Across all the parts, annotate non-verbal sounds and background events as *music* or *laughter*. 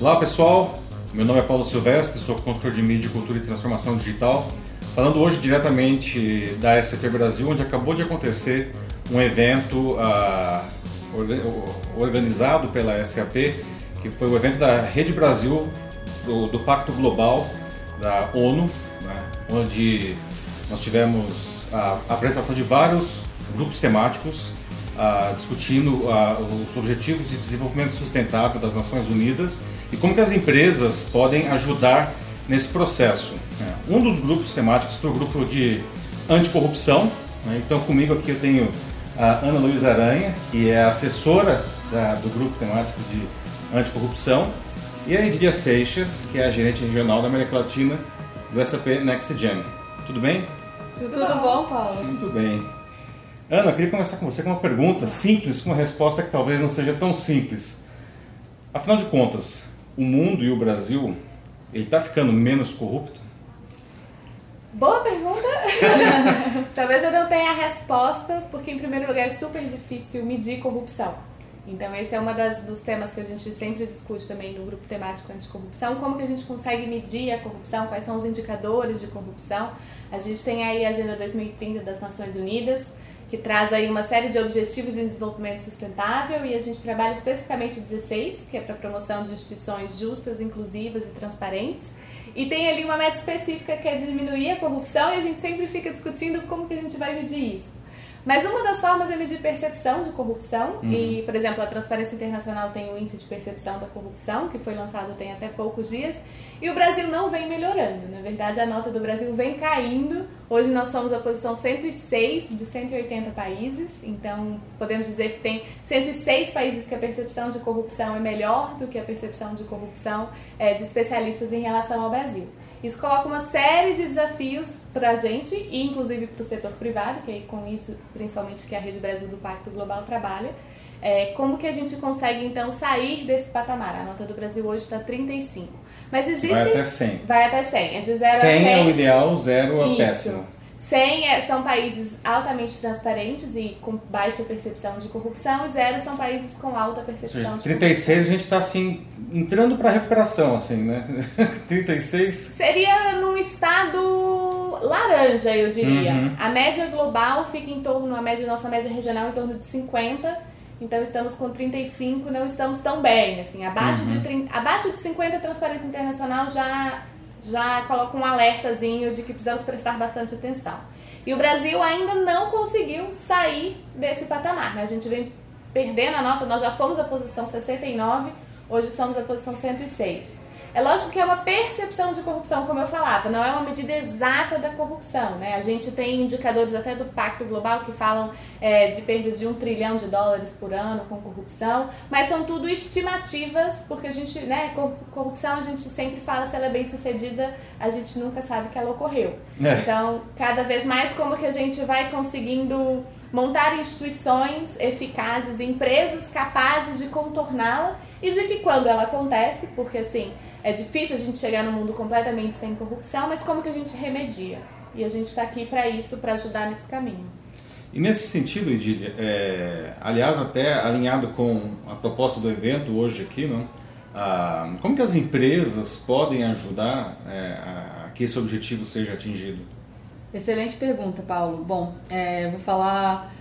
Olá pessoal, meu nome é Paulo Silvestre, sou consultor de mídia, cultura e transformação digital. Falando hoje diretamente da SAP Brasil, onde acabou de acontecer um evento uh, organizado pela SAP, que foi o evento da Rede Brasil do, do Pacto Global da ONU, né, onde nós tivemos a apresentação de vários grupos temáticos uh, discutindo uh, os objetivos de desenvolvimento sustentável das Nações Unidas e como que as empresas podem ajudar nesse processo. Né. Um dos grupos temáticos foi o grupo de anticorrupção. Né? Então comigo aqui eu tenho a Ana Luísa Aranha, que é assessora da, do grupo temático de anticorrupção, e a Edria Seixas, que é a gerente regional da América Latina do SAP NextGen. Tudo bem? Tudo, Tudo bom, Paulo? Muito bem. Ana, eu queria começar com você com uma pergunta simples, com uma resposta que talvez não seja tão simples. Afinal de contas, o mundo e o Brasil, ele está ficando menos corrupto? Boa pergunta. *laughs* talvez eu não tenha a resposta, porque em primeiro lugar é super difícil medir corrupção. Então esse é um dos temas que a gente sempre discute também no grupo temático anticorrupção, como que a gente consegue medir a corrupção, quais são os indicadores de corrupção. A gente tem aí a Agenda 2030 das Nações Unidas, que traz aí uma série de objetivos de desenvolvimento sustentável e a gente trabalha especificamente o 16, que é para promoção de instituições justas, inclusivas e transparentes. E tem ali uma meta específica que é diminuir a corrupção e a gente sempre fica discutindo como que a gente vai medir isso. Mas uma das formas é medir percepção de corrupção. Uhum. E, por exemplo, a Transparência Internacional tem o Índice de Percepção da Corrupção, que foi lançado tem até poucos dias. E o Brasil não vem melhorando. Na verdade, a nota do Brasil vem caindo. Hoje nós somos a posição 106 de 180 países. Então, podemos dizer que tem 106 países que a percepção de corrupção é melhor do que a percepção de corrupção é, de especialistas em relação ao Brasil. Isso coloca uma série de desafios para a gente, e inclusive para o setor privado, que é com isso, principalmente, que a Rede Brasil do Pacto Global trabalha. É, como que a gente consegue, então, sair desse patamar? A nota do Brasil hoje está 35. Mas existe... Vai até 100. Vai até 100. É de 0 a 100. 100 é o ideal, 0 é o péssimo. 100 é, são países altamente transparentes e com baixa percepção de corrupção, e zero são países com alta percepção de 36 corrupção. a gente está assim, entrando para recuperação, assim, né? *laughs* 36. Seria num estado laranja, eu diria. Uhum. A média global fica em torno, a média, nossa média regional em torno de 50. Então estamos com 35, não estamos tão bem, assim, abaixo uhum. de 30, abaixo de 50 transparência internacional já já coloca um alertazinho de que precisamos prestar bastante atenção. E o Brasil ainda não conseguiu sair desse patamar. Né? A gente vem perdendo a nota, nós já fomos a posição 69, hoje somos a posição 106. É lógico que é uma percepção de corrupção, como eu falava, não é uma medida exata da corrupção. Né? A gente tem indicadores até do Pacto Global que falam é, de perda de um trilhão de dólares por ano com corrupção, mas são tudo estimativas, porque a gente, né, corrupção a gente sempre fala se ela é bem sucedida, a gente nunca sabe que ela ocorreu. É. Então, cada vez mais como que a gente vai conseguindo montar instituições eficazes, empresas capazes de contorná-la e de que quando ela acontece, porque assim, é difícil a gente chegar no mundo completamente sem corrupção, mas como que a gente remedia? E a gente está aqui para isso, para ajudar nesse caminho. E nesse sentido, Edília, é, aliás, até alinhado com a proposta do evento hoje aqui, não? Ah, como que as empresas podem ajudar é, a que esse objetivo seja atingido? Excelente pergunta, Paulo. Bom, é, vou falar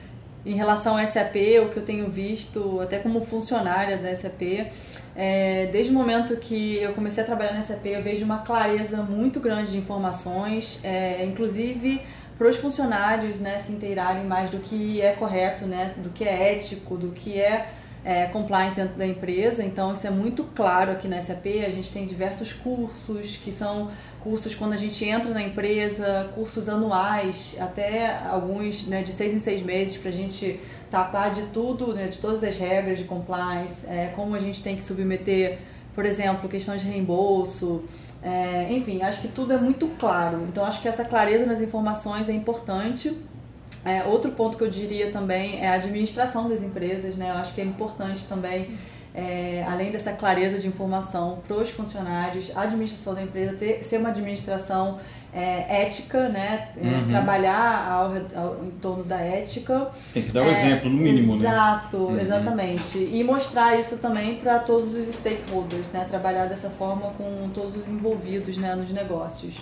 em relação ao SAP, o que eu tenho visto, até como funcionária da SAP, é, desde o momento que eu comecei a trabalhar na SAP, eu vejo uma clareza muito grande de informações, é, inclusive para os funcionários né, se inteirarem mais do que é correto, né, do que é ético, do que é, é compliance dentro da empresa. Então, isso é muito claro aqui na SAP. A gente tem diversos cursos que são cursos quando a gente entra na empresa, cursos anuais, até alguns né, de seis em seis meses para a gente tapar de tudo, né, de todas as regras de compliance, é, como a gente tem que submeter, por exemplo, questões de reembolso, é, enfim, acho que tudo é muito claro. Então, acho que essa clareza nas informações é importante. É, outro ponto que eu diria também é a administração das empresas, né? Eu acho que é importante também é, além dessa clareza de informação para os funcionários, a administração da empresa ter, ser uma administração é, ética, né? É, uhum. Trabalhar ao, ao, em torno da ética. Tem que dar o um é, exemplo, no mínimo, exato, né? Exato, uhum. exatamente. E mostrar isso também para todos os stakeholders, né? Trabalhar dessa forma com todos os envolvidos né, nos negócios.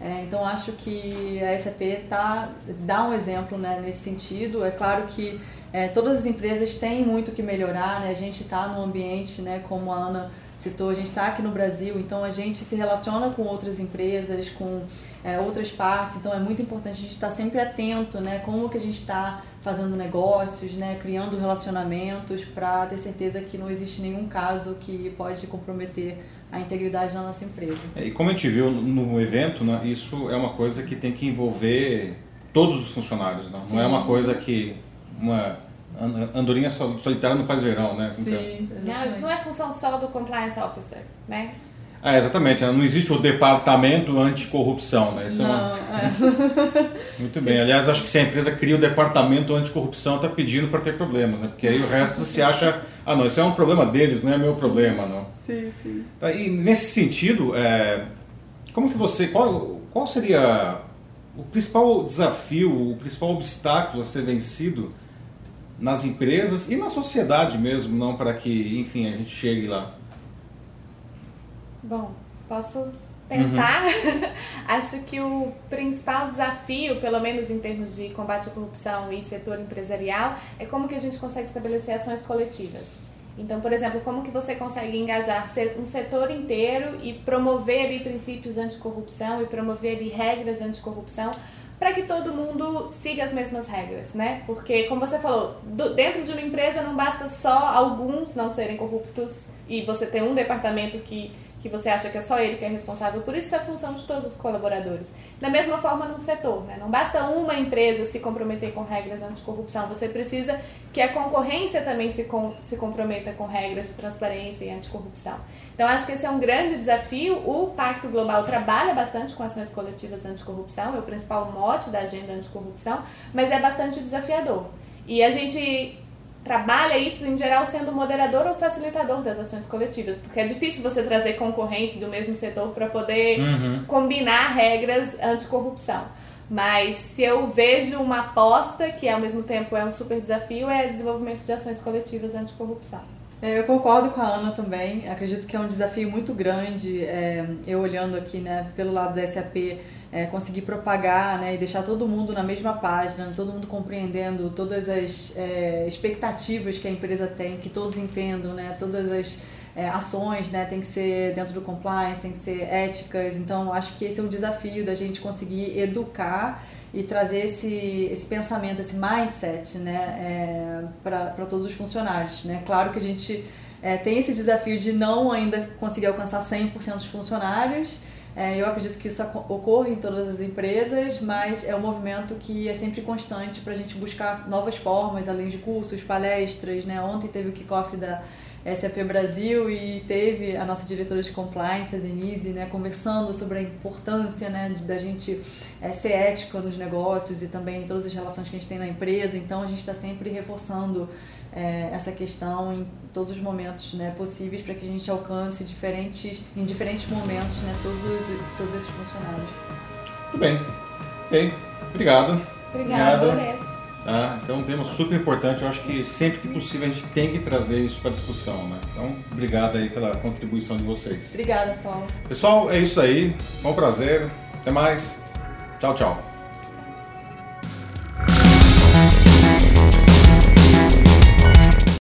É, então acho que a SAP tá, dá um exemplo né, nesse sentido. É claro que é, todas as empresas têm muito que melhorar, né? a gente está no ambiente, né, como a Ana citou, a gente está aqui no Brasil, então a gente se relaciona com outras empresas, com é, outras partes, então é muito importante a gente estar tá sempre atento, né, como que a gente está fazendo negócios, né, criando relacionamentos para ter certeza que não existe nenhum caso que pode comprometer a integridade da nossa empresa. É, e como a gente viu no evento, né, isso é uma coisa que tem que envolver todos os funcionários, não, não é uma coisa que uma Andorinha solitária não faz verão, né? Sim. Não, isso não é função só do compliance officer, né? É, exatamente. Não existe o departamento anticorrupção, né? Isso não, é, uma... *laughs* é. Muito bem. Aliás, acho que se a empresa cria o departamento anticorrupção, está pedindo para ter problemas, né? Porque aí o resto se acha, ah, não, isso é um problema deles, não é meu problema, não. Sim, sim. Tá, e nesse sentido, é, como que você, qual, qual seria o principal desafio, o principal obstáculo a ser vencido nas empresas e na sociedade mesmo, não para que, enfim, a gente chegue lá? Bom, posso tentar. Uhum. *laughs* Acho que o principal desafio, pelo menos em termos de combate à corrupção e setor empresarial, é como que a gente consegue estabelecer ações coletivas. Então, por exemplo, como que você consegue engajar um setor inteiro e promover ali, princípios anticorrupção e promover ali, regras anticorrupção para que todo mundo siga as mesmas regras, né? Porque, como você falou, do, dentro de uma empresa não basta só alguns não serem corruptos e você ter um departamento que que você acha que é só ele que é responsável por isso, é função de todos os colaboradores. Da mesma forma no setor, né? não basta uma empresa se comprometer com regras anticorrupção, você precisa que a concorrência também se, com, se comprometa com regras de transparência e anticorrupção. Então acho que esse é um grande desafio. O Pacto Global trabalha bastante com ações coletivas anticorrupção, é o principal mote da agenda anticorrupção, mas é bastante desafiador. E a gente trabalha isso em geral sendo moderador ou facilitador das ações coletivas, porque é difícil você trazer concorrentes do mesmo setor para poder uhum. combinar regras anticorrupção. Mas se eu vejo uma aposta, que ao mesmo tempo é um super desafio, é desenvolvimento de ações coletivas anticorrupção. É, eu concordo com a Ana também. Acredito que é um desafio muito grande. É, eu olhando aqui, né, pelo lado da SAP, é, conseguir propagar né, e deixar todo mundo na mesma página, todo mundo compreendendo todas as é, expectativas que a empresa tem, que todos entendam, né, todas as é, ações né, tem que ser dentro do compliance, tem que ser éticas. Então, acho que esse é um desafio da gente conseguir educar e trazer esse, esse pensamento, esse mindset né, é, para todos os funcionários. Né? Claro que a gente é, tem esse desafio de não ainda conseguir alcançar 100% dos funcionários, é, eu acredito que isso ocorre em todas as empresas, mas é um movimento que é sempre constante para a gente buscar novas formas, além de cursos, palestras. Né? Ontem teve o kickoff da SAP Brasil e teve a nossa diretora de compliance, a Denise, né, conversando sobre a importância né, de, da gente é, ser ética nos negócios e também em todas as relações que a gente tem na empresa. Então a gente está sempre reforçando é, essa questão em todos os momentos né, possíveis para que a gente alcance diferentes, em diferentes momentos né, todos, todos esses funcionários. Muito bem. bem obrigado. Obrigada a vocês. Ah, esse é um tema super importante. Eu acho que sempre que possível a gente tem que trazer isso para discussão, né? Então, obrigado aí pela contribuição de vocês. Obrigada, Paulo. Pessoal, é isso aí. Bom prazer. Até mais. Tchau, tchau.